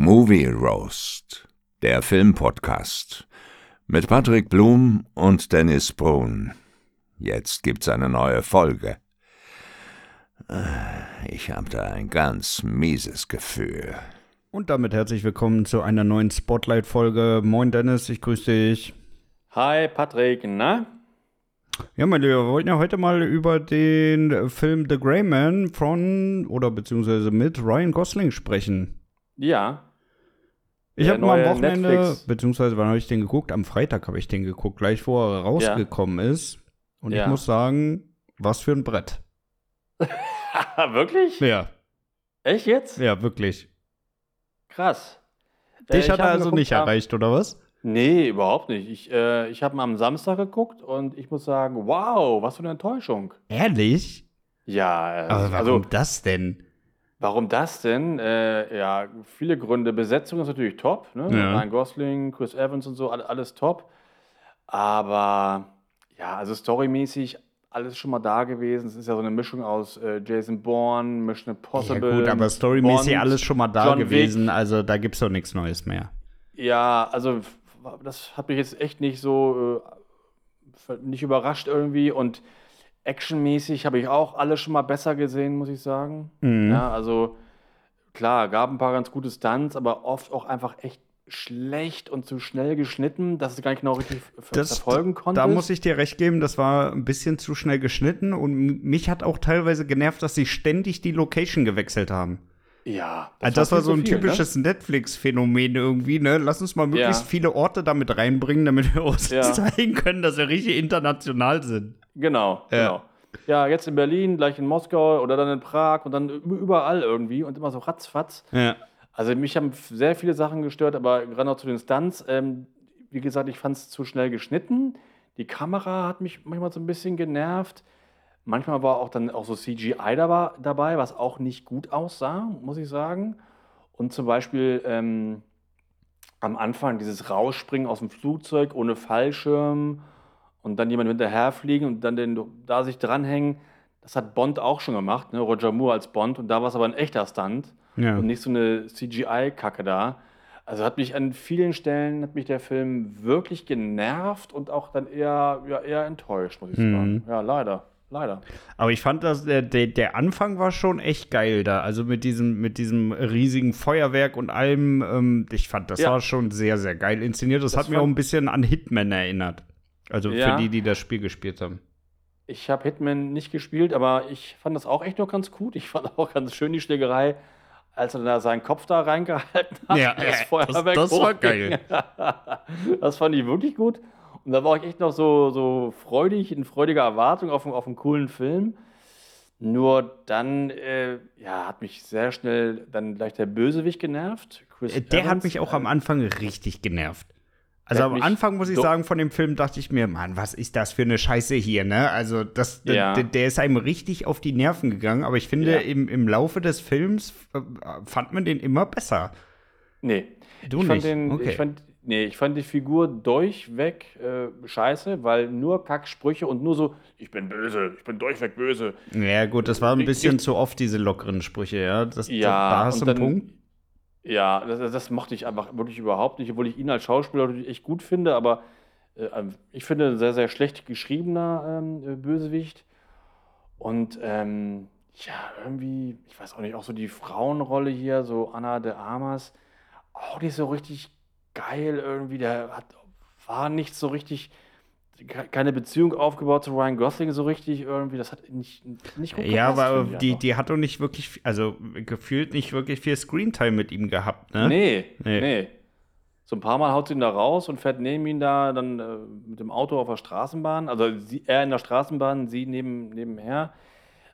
Movie Roast, der Filmpodcast mit Patrick Blum und Dennis Brun. Jetzt gibt's eine neue Folge. Äh, ich habe da ein ganz mieses Gefühl. Und damit herzlich willkommen zu einer neuen Spotlight-Folge. Moin Dennis, ich grüße dich. Hi Patrick, na? Ja, mein Lieber, wir wollten ja heute mal über den Film The Grey Man von oder beziehungsweise mit Ryan Gosling sprechen. Ja. Ich habe mal am Wochenende, Netflix. beziehungsweise wann habe ich den geguckt? Am Freitag habe ich den geguckt, gleich vor er rausgekommen ja. ist. Und ja. ich muss sagen, was für ein Brett. wirklich? Ja. Echt jetzt? Ja, wirklich. Krass. Dich äh, hat er also nicht erreicht, oder was? Nee, überhaupt nicht. Ich, äh, ich habe ihn am Samstag geguckt und ich muss sagen, wow, was für eine Enttäuschung. Ehrlich? Ja. Äh, Aber warum also, das denn? Warum das denn? Äh, ja, viele Gründe. Besetzung ist natürlich top. Ne? Ja. Ryan Gosling, Chris Evans und so, alles top. Aber ja, also storymäßig alles schon mal da gewesen. Es ist ja so eine Mischung aus äh, Jason Bourne, Mission Impossible. Ja gut, aber storymäßig Bond, alles schon mal da John gewesen. Wick. Also da gibt es doch nichts Neues mehr. Ja, also das hat mich jetzt echt nicht so äh, nicht überrascht irgendwie und actionmäßig habe ich auch alles schon mal besser gesehen, muss ich sagen. Mhm. Ja, also klar, gab ein paar ganz gute Stunts, aber oft auch einfach echt schlecht und zu schnell geschnitten, dass es gar nicht genau richtig das, verfolgen konnte. Da muss ich dir recht geben, das war ein bisschen zu schnell geschnitten und mich hat auch teilweise genervt, dass sie ständig die Location gewechselt haben. Ja. Das, also das war so ein viel, ne? typisches ne? Netflix-Phänomen irgendwie, ne? Lass uns mal möglichst ja. viele Orte damit reinbringen, damit wir uns ja. zeigen können, dass wir richtig international sind. Genau, ja. genau. Ja, jetzt in Berlin, gleich in Moskau oder dann in Prag und dann überall irgendwie und immer so ratzfatz. Ja. Also mich haben sehr viele Sachen gestört, aber gerade noch zu den Stunts. Ähm, wie gesagt, ich fand es zu schnell geschnitten. Die Kamera hat mich manchmal so ein bisschen genervt. Manchmal war auch dann auch so CGI dabei, was auch nicht gut aussah, muss ich sagen. Und zum Beispiel ähm, am Anfang dieses Rausspringen aus dem Flugzeug ohne Fallschirm und dann jemand hinterherfliegen und dann den, da sich dranhängen. Das hat Bond auch schon gemacht, ne? Roger Moore als Bond. Und da war es aber ein echter Stunt ja. und nicht so eine CGI-Kacke da. Also hat mich an vielen Stellen, hat mich der Film wirklich genervt und auch dann eher, ja, eher enttäuscht, muss ich mhm. sagen. Ja, leider. Leider. Aber ich fand, dass der, der, der, Anfang war schon echt geil da. Also mit diesem, mit diesem riesigen Feuerwerk und allem. Ähm, ich fand, das ja. war schon sehr, sehr geil inszeniert. Das, das hat mir auch ein bisschen an Hitman erinnert. Also ja. für die, die das Spiel gespielt haben. Ich habe Hitman nicht gespielt, aber ich fand das auch echt noch ganz gut. Ich fand auch ganz schön die Schlägerei, als er da seinen Kopf da reingehalten hat. Ja, das Feuerwerk. Das, das war geil. das fand ich wirklich gut. Und da war ich echt noch so, so freudig, in freudiger Erwartung auf, auf einen coolen Film. Nur dann, äh, ja, hat mich sehr schnell dann gleich der Bösewicht genervt. Chris äh, der Evans, hat mich auch äh, am Anfang richtig genervt. Also am Anfang muss ich sagen, von dem Film dachte ich mir, Mann, was ist das für eine Scheiße hier, ne? Also das, ja. der, der, ist einem richtig auf die Nerven gegangen, aber ich finde, ja. im, im Laufe des Films äh, fand man den immer besser. Nee. Du ich nicht? Den, okay. Ich fand, nee, ich fand die Figur durchweg äh, scheiße, weil nur Kacksprüche und nur so, ich bin böse, ich bin durchweg böse. Ja, gut, das war ein bisschen ich, zu oft, diese lockeren Sprüche, ja. Das, ja, da hast du einen Punkt. Ja, das, das, mochte ich einfach wirklich überhaupt nicht, obwohl ich ihn als Schauspieler natürlich echt gut finde, aber äh, ähm, ich finde ein sehr, sehr schlecht geschriebener ähm, äh, Bösewicht. Und ähm, ja, irgendwie, ich weiß auch nicht, auch so die Frauenrolle hier, so Anna de Armas, auch nicht so richtig geil irgendwie. Der hat, war nicht so richtig keine Beziehung aufgebaut zu Ryan Gosling so richtig irgendwie. Das hat nicht, nicht gut Ja, aber die, die hat doch nicht wirklich, also gefühlt nicht wirklich viel Screentime mit ihm gehabt, ne? Nee, nee. nee. So ein paar Mal haut sie ihn da raus und fährt neben ihn da dann äh, mit dem Auto auf der Straßenbahn. Also sie, er in der Straßenbahn, sie neben, nebenher.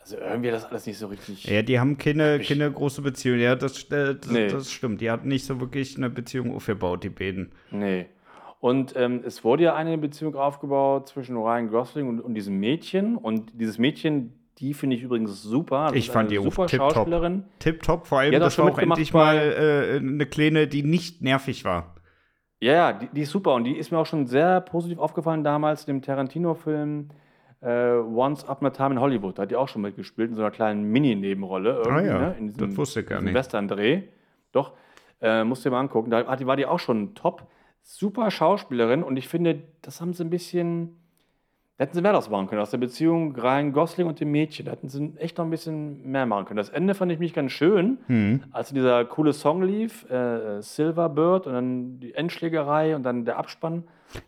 Also irgendwie das alles nicht so richtig. Ja, die haben keine, keine große Beziehung. Ja, das, äh, das, nee. das stimmt. Die hatten nicht so wirklich eine Beziehung aufgebaut, die beiden. Nee. Und ähm, es wurde ja eine Beziehung aufgebaut zwischen Ryan Gosling und, und diesem Mädchen. Und dieses Mädchen, die finde ich übrigens super. Das ich fand die super tip Schauspielerin. Tip top, vor allem, das war auch endlich mal äh, eine Kleine, die nicht nervig war. Ja, ja, die, die, ist super. Und die ist mir auch schon sehr positiv aufgefallen damals, dem Tarantino-Film äh, Once Upon a Time in Hollywood. Da hat die auch schon mitgespielt, in so einer kleinen Mini-Nebenrolle. Ah ja, ne? in diesem, das wusste ich gar nicht. Western-Dreh. Doch. Äh, musst du dir mal angucken. Da war die auch schon top. Super Schauspielerin und ich finde, das haben sie ein bisschen da hätten sie mehr draus machen können, aus der Beziehung Ryan Gosling und dem Mädchen. Da hätten sie echt noch ein bisschen mehr machen können. Das Ende fand ich mich ganz schön, hm. als dieser coole Song lief, äh, Silver Bird und dann die Endschlägerei und dann der Abspann.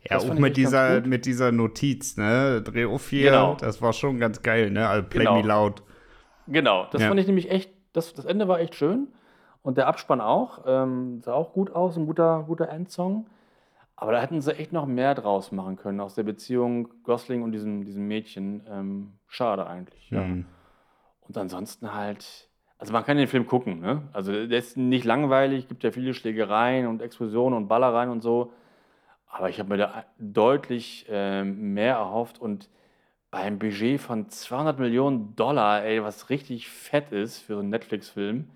Ja, das auch mit dieser, mit dieser Notiz, ne? Dreh auf hier, genau. das war schon ganz geil, ne? Also play genau. me loud. Genau, das ja. fand ich nämlich echt, das, das Ende war echt schön. Und der Abspann auch, ähm, sah auch gut aus, ein guter, guter Endsong. Aber da hätten sie echt noch mehr draus machen können aus der Beziehung Gosling und diesem, diesem Mädchen. Ähm, schade eigentlich. Ja. Mhm. Und ansonsten halt, also man kann den Film gucken, ne? Also der ist nicht langweilig, gibt ja viele Schlägereien und Explosionen und Ballereien und so. Aber ich habe mir da deutlich äh, mehr erhofft und beim Budget von 200 Millionen Dollar, ey, was richtig fett ist für so einen Netflix-Film,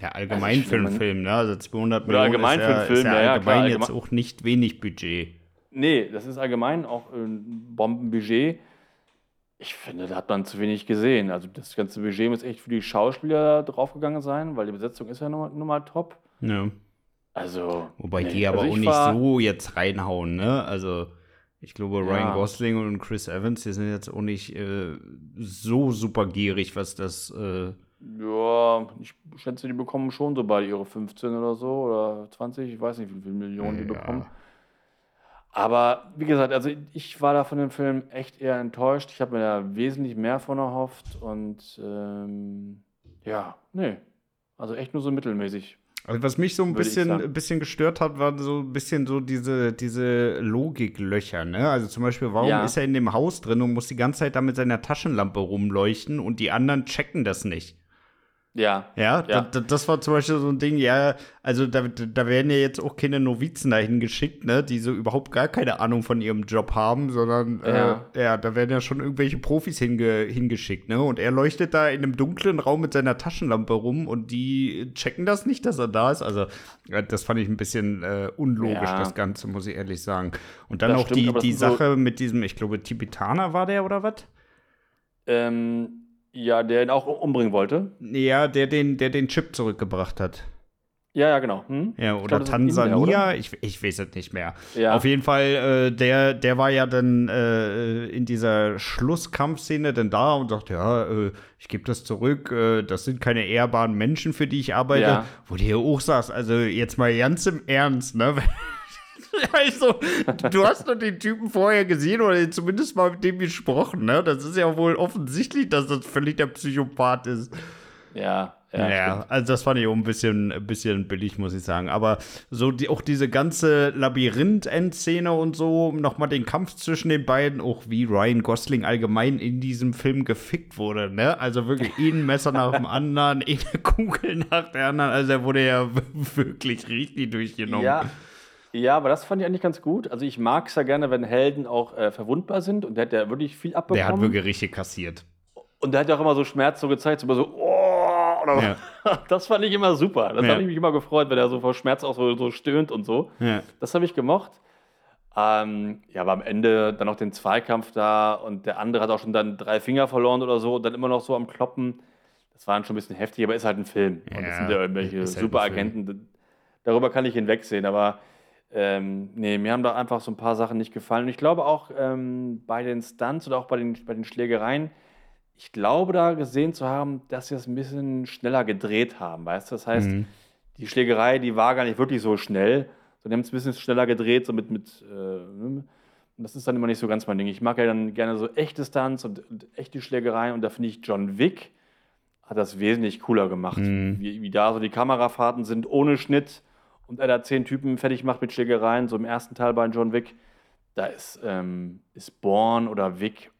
ja, allgemein also für einen Film, ne? Also 200 Millionen allgemein ist, ja, für einen Film, ist ja, ja allgemein klar, jetzt auch nicht wenig Budget. Nee, das ist allgemein auch ein Bombenbudget. Ich finde, da hat man zu wenig gesehen. Also das ganze Budget muss echt für die Schauspieler draufgegangen sein, weil die Besetzung ist ja nun mal, nun mal top. Ja. Also. Wobei nee, die aber also auch nicht so jetzt reinhauen, ne? Also ich glaube, Ryan ja. Gosling und Chris Evans, die sind jetzt auch nicht äh, so super gierig, was das äh, ja, ich schätze, die bekommen schon so bei ihre 15 oder so oder 20, ich weiß nicht, wie viele Millionen die bekommen. Aber wie gesagt, also ich war da von dem Film echt eher enttäuscht. Ich habe mir da wesentlich mehr von erhofft und ähm, ja, nee. Also echt nur so mittelmäßig. Also was mich so ein bisschen, ein bisschen gestört hat, war so ein bisschen so diese, diese Logiklöcher, ne? Also zum Beispiel, warum ja. ist er in dem Haus drin und muss die ganze Zeit da mit seiner Taschenlampe rumleuchten und die anderen checken das nicht? Ja. Ja, ja. Das, das, war zum Beispiel so ein Ding, ja, also da, da werden ja jetzt auch keine Novizen dahin geschickt, ne, die so überhaupt gar keine Ahnung von ihrem Job haben, sondern ja, äh, ja da werden ja schon irgendwelche Profis hinge, hingeschickt, ne? Und er leuchtet da in einem dunklen Raum mit seiner Taschenlampe rum und die checken das nicht, dass er da ist. Also, das fand ich ein bisschen äh, unlogisch, ja. das Ganze, muss ich ehrlich sagen. Und dann das auch stimmt, die, die Sache so mit diesem, ich glaube, Tibetaner war der oder was? Ähm ja, der ihn auch umbringen wollte. Ja, der den, der den Chip zurückgebracht hat. Ja, ja, genau. Hm? Ja, oder glaub, Tansania, ich, ich weiß es nicht mehr. Ja. Auf jeden Fall, äh, der, der war ja dann äh, in dieser Schlusskampfszene dann da und sagt, ja, äh, ich gebe das zurück, äh, das sind keine ehrbaren Menschen, für die ich arbeite. Ja. Wo du hier auch sagst, also jetzt mal ganz im Ernst, ne? Also, du hast doch den Typen vorher gesehen oder zumindest mal mit dem gesprochen, ne? Das ist ja wohl offensichtlich, dass das völlig der Psychopath ist. Ja. Ja, ja also das fand ich auch ein bisschen, ein bisschen billig, muss ich sagen. Aber so die, auch diese ganze Labyrinth-Endszene und so, nochmal den Kampf zwischen den beiden, auch wie Ryan Gosling allgemein in diesem Film gefickt wurde, ne? Also wirklich ein Messer nach dem anderen, eine Kugel nach der anderen. Also er wurde ja wirklich richtig durchgenommen. Ja. Ja, aber das fand ich eigentlich ganz gut. Also ich mag es ja gerne, wenn Helden auch äh, verwundbar sind und der hat ja wirklich viel abbekommen. Der hat wirklich richtig kassiert. Und der hat ja auch immer so Schmerz so gezeigt, so immer so, oh, ja. Das fand ich immer super. Das ja. habe ich mich immer gefreut, wenn er so vor Schmerz auch so, so stöhnt und so. Ja. Das habe ich gemocht. Ähm, ja, aber am Ende dann noch den Zweikampf da und der andere hat auch schon dann drei Finger verloren oder so und dann immer noch so am Kloppen. Das war dann schon ein bisschen heftig, aber ist halt ein Film. Und das sind ja irgendwelche halt Superagenten. Darüber kann ich hinwegsehen, aber ähm, nee, mir haben da einfach so ein paar Sachen nicht gefallen. Und ich glaube auch ähm, bei den Stunts oder auch bei den, bei den Schlägereien, ich glaube da gesehen zu haben, dass sie das ein bisschen schneller gedreht haben, weißt du? Das heißt, mhm. die Schlägerei, die war gar nicht wirklich so schnell, sondern haben es ein bisschen schneller gedreht, so mit, mit äh, und das ist dann immer nicht so ganz mein Ding. Ich mag ja dann gerne so echte Stunts und, und echte Schlägereien und da finde ich John Wick hat das wesentlich cooler gemacht. Mhm. Wie, wie da so die Kamerafahrten sind ohne Schnitt und er da zehn Typen fertig macht mit Schlägereien, so im ersten Teil bei John Wick, da ist, ähm, ist Born oder Wick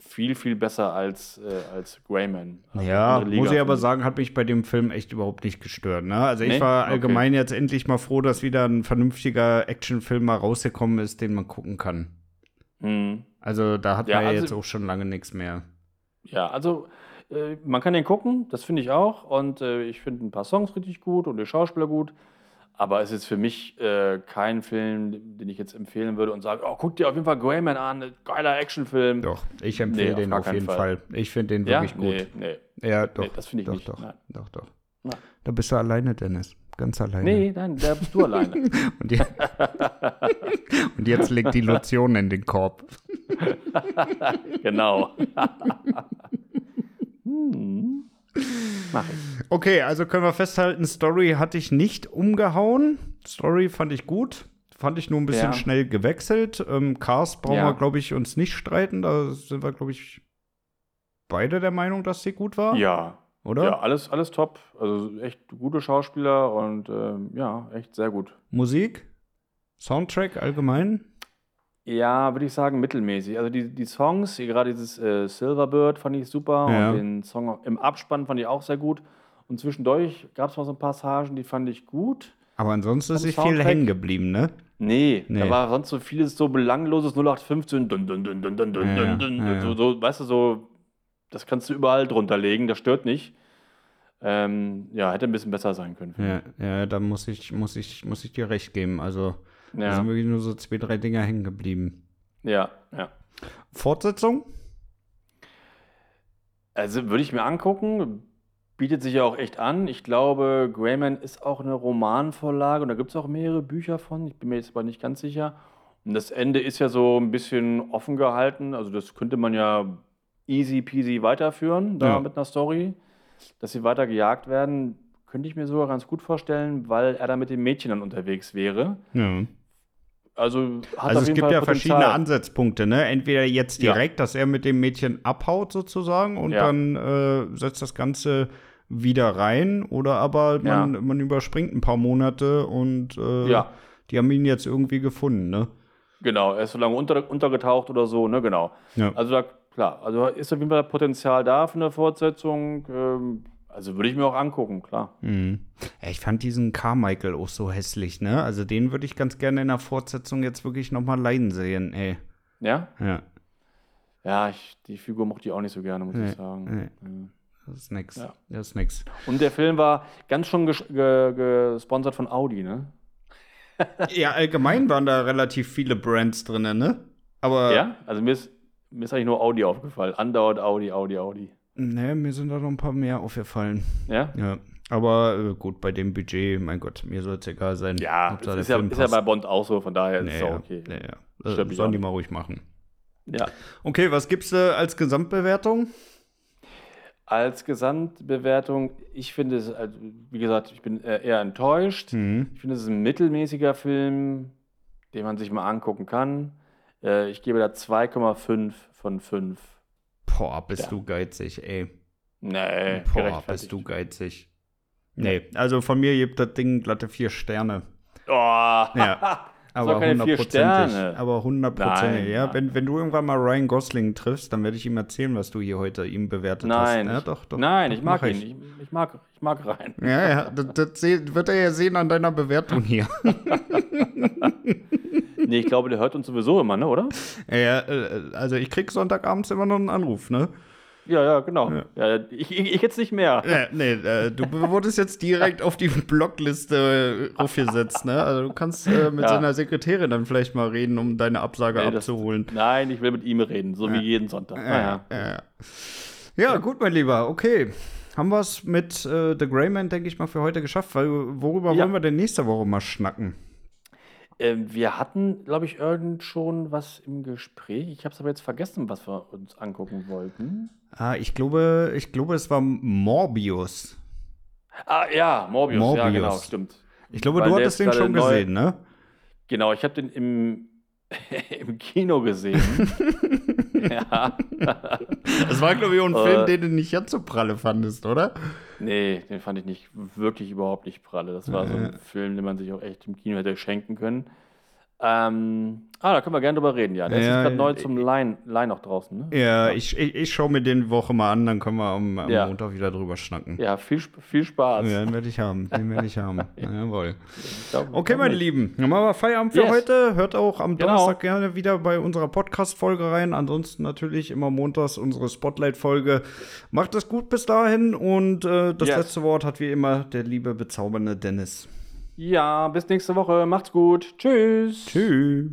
viel, viel besser als, äh, als Greyman. Also ja, muss ich aber sagen, hat mich bei dem Film echt überhaupt nicht gestört. Ne? Also ich nee? war allgemein okay. jetzt endlich mal froh, dass wieder ein vernünftiger Actionfilm mal rausgekommen ist, den man gucken kann. Mhm. Also da hat ja, man ja also, jetzt auch schon lange nichts mehr. Ja, also äh, man kann den gucken, das finde ich auch. Und äh, ich finde ein paar Songs richtig gut und die Schauspieler gut. Aber es ist für mich äh, kein Film, den ich jetzt empfehlen würde und sage, oh, guck dir auf jeden Fall Greyman an, geiler Actionfilm. Doch, ich empfehle nee, den auf, auf jeden Fall. Fall. Ich finde den wirklich ja? gut. Nee, nee. Ja, doch. Nee, das finde ich doch, nicht. Doch, Nein. doch, doch. Nein. Da bist du alleine, Dennis. ganz alleine. Nee, nein, da bist du alleine. und, je und, jetzt legt die Lotion in den Korb. genau. hm. Mach ich. Okay, also können wir festhalten, Story hatte ich nicht umgehauen. Story fand ich gut. Fand ich nur ein bisschen ja. schnell gewechselt. Ähm, Cars brauchen ja. wir, glaube ich, uns nicht streiten. Da sind wir, glaube ich, beide der Meinung, dass sie gut war. Ja. Oder? Ja, alles, alles top. Also echt gute Schauspieler und ähm, ja, echt sehr gut. Musik? Soundtrack allgemein? Ja, würde ich sagen, mittelmäßig. Also die, die Songs, gerade dieses äh, Silverbird fand ich super ja. und den Song im Abspann fand ich auch sehr gut. Und zwischendurch gab es mal so ein Passagen, die fand ich gut. Aber ansonsten ist nicht viel hängen geblieben, ne? Nee, nee, da war sonst so vieles so belangloses 0815, dun, dun, dun, dun, dun, dun, ja, dun, ja, so, so, weißt du, so, das kannst du überall drunter legen, das stört nicht. Ähm, ja, hätte ein bisschen besser sein können. Ja, ja, da muss ich, muss ich, muss ich dir recht geben. Also, ja. da sind wirklich nur so zwei, drei Dinger hängen geblieben. Ja, ja. Fortsetzung? Also, würde ich mir angucken bietet sich ja auch echt an. Ich glaube, Greyman ist auch eine Romanvorlage und da gibt es auch mehrere Bücher von. Ich bin mir jetzt aber nicht ganz sicher. Und das Ende ist ja so ein bisschen offen gehalten. Also das könnte man ja easy peasy weiterführen, da ja. mit einer Story. Dass sie weiter gejagt werden, könnte ich mir sogar ganz gut vorstellen, weil er da mit dem Mädchen dann unterwegs wäre. Ja. Also, also es gibt Fall ja Potenzial. verschiedene Ansatzpunkte, ne? Entweder jetzt direkt, ja. dass er mit dem Mädchen abhaut sozusagen und ja. dann äh, setzt das Ganze wieder rein, oder aber man, ja. man überspringt ein paar Monate und äh, die haben ihn jetzt irgendwie gefunden, ne? Genau, er ist so lange unter, untergetaucht oder so, ne? Genau. Also da, klar, also ist auf jeden Fall Potenzial da für eine Fortsetzung. Ähm, also würde ich mir auch angucken, klar. Mhm. Ich fand diesen Carmichael auch so hässlich, ne? Also den würde ich ganz gerne in der Fortsetzung jetzt wirklich nochmal leiden sehen, ey. Ja? Ja. Ja, ich, die Figur mochte ich auch nicht so gerne, muss nee, ich sagen. Nee. Das ist nix. Ja. Das ist nix. Und der Film war ganz schon ges gesponsert von Audi, ne? ja, allgemein waren da relativ viele Brands drin, ne? Aber. Ja, also mir ist, mir ist eigentlich nur Audi aufgefallen. Andauert Audi, Audi, Audi. Ne, mir sind da noch ein paar mehr aufgefallen. Ja? Ja. Aber äh, gut, bei dem Budget, mein Gott, mir soll es egal sein. Ja, ist ja, ist ja, bei Bond auch so, von daher ist es auch okay. Ja. Äh, sollen die mal ruhig machen. Ja. Okay, was gibst du als Gesamtbewertung? Als Gesamtbewertung, ich finde es, also, wie gesagt, ich bin äh, eher enttäuscht. Mhm. Ich finde es ist ein mittelmäßiger Film, den man sich mal angucken kann. Äh, ich gebe da 2,5 von 5. Boah, bist ja. du geizig, ey. Nee, Boah, bist du geizig. Nee, also von mir gibt das Ding glatte vier Sterne. Oh. Ja. Aber hundertprozentig. Aber hundertprozentig. Ja, wenn, wenn du irgendwann mal Ryan Gosling triffst, dann werde ich ihm erzählen, was du hier heute ihm bewertet Nein. hast. Ja, doch, doch, Nein, doch, ich mag ihn. Ich, ich, mag, ich mag Ryan. Ja, ja, das, das wird er ja sehen an deiner Bewertung hier. nee, ich glaube, der hört uns sowieso immer, ne, oder? Ja, äh, also ich krieg Sonntagabends immer noch einen Anruf, ne? Ja, ja, genau. Ja. Ja, ich, ich, jetzt nicht mehr. Ja, nee, äh, du wurdest jetzt direkt auf die Blockliste äh, aufgesetzt, ne? Also du kannst äh, mit seiner Sekretärin dann vielleicht mal reden, um deine Absage nee, abzuholen. Das, nein, ich will mit ihm reden, so wie jeden Sonntag. Ja, ja. ja, gut, mein Lieber, okay. Haben wir es mit äh, The Greyman, denke ich mal, für heute geschafft, weil worüber wollen wir denn nächste Woche mal schnacken? Ähm, wir hatten, glaube ich, irgend schon was im Gespräch. Ich habe es aber jetzt vergessen, was wir uns angucken wollten. Ah, ich glaube, ich glaube, es war Morbius. Ah, ja, Morbius, Morbius. ja, genau, stimmt. Ich glaube, Weil du hattest den schon neu... gesehen, ne? Genau, ich habe den im, im Kino gesehen. ja. Das war, glaube ich, auch ein Film, äh. den du nicht ganz so pralle fandest, oder? Nee, den fand ich nicht wirklich überhaupt nicht pralle. Das war so ein Film, den man sich auch echt im Kino hätte schenken können. Ähm, ah, da können wir gerne drüber reden, ja. Der ja, ist gerade neu äh, zum Line, Line auch draußen, ne? Ja, ja. ich, ich, ich schaue mir den Woche mal an, dann können wir am, am ja. Montag wieder drüber schnacken. Ja, viel, viel Spaß. Ja, den werde ich haben. Den werde ich haben. Jawohl. Okay, meine Lieben, dann machen wir Feierabend für yes. heute. Hört auch am genau. Donnerstag gerne wieder bei unserer Podcast-Folge rein. Ansonsten natürlich immer montags unsere Spotlight-Folge. Macht es gut bis dahin und äh, das yes. letzte Wort hat wie immer der liebe, bezaubernde Dennis. Ja, bis nächste Woche. Macht's gut. Tschüss. Tschüss.